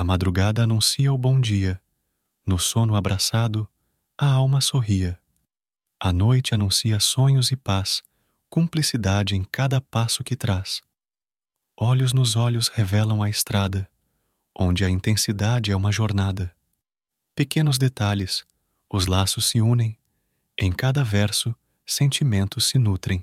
A madrugada anuncia o bom dia. No sono abraçado, a alma sorria. A noite anuncia sonhos e paz, cumplicidade em cada passo que traz. Olhos nos olhos revelam a estrada, onde a intensidade é uma jornada. Pequenos detalhes, os laços se unem, em cada verso, sentimentos se nutrem.